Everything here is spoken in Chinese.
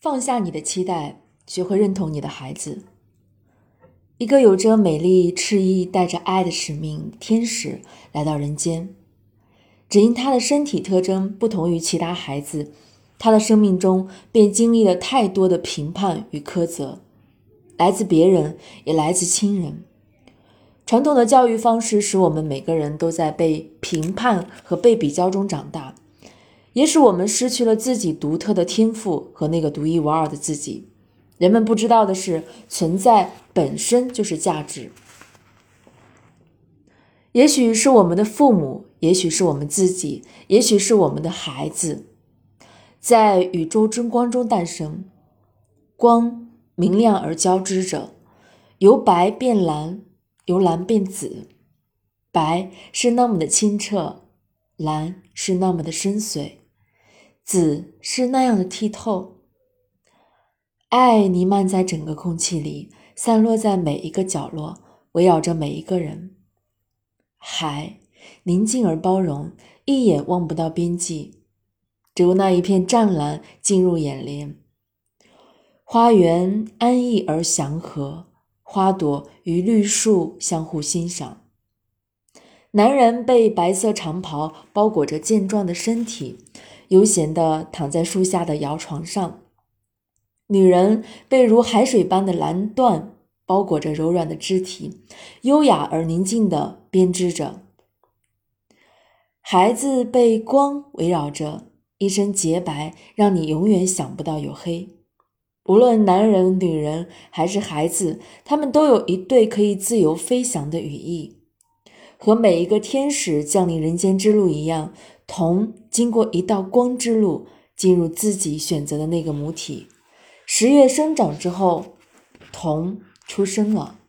放下你的期待，学会认同你的孩子。一个有着美丽翅翼、带着爱的使命天使来到人间，只因他的身体特征不同于其他孩子，他的生命中便经历了太多的评判与苛责，来自别人，也来自亲人。传统的教育方式使我们每个人都在被评判和被比较中长大。也使我们失去了自己独特的天赋和那个独一无二的自己。人们不知道的是，存在本身就是价值。也许是我们的父母，也许是我们自己，也许是我们的孩子，在宇宙之光中诞生。光明亮而交织着，由白变蓝，由蓝变紫。白是那么的清澈，蓝是那么的深邃。紫是那样的剔透，爱弥漫在整个空气里，散落在每一个角落，围绕着每一个人。海宁静而包容，一眼望不到边际，只有那一片湛蓝进入眼帘。花园安逸而祥和，花朵与绿树相互欣赏。男人被白色长袍包裹着健壮的身体。悠闲地躺在树下的摇床上，女人被如海水般的蓝缎包裹着柔软的肢体，优雅而宁静地编织着。孩子被光围绕着，一身洁白，让你永远想不到有黑。无论男人、女人还是孩子，他们都有一对可以自由飞翔的羽翼，和每一个天使降临人间之路一样。铜经过一道光之路，进入自己选择的那个母体。十月生长之后，铜出生了。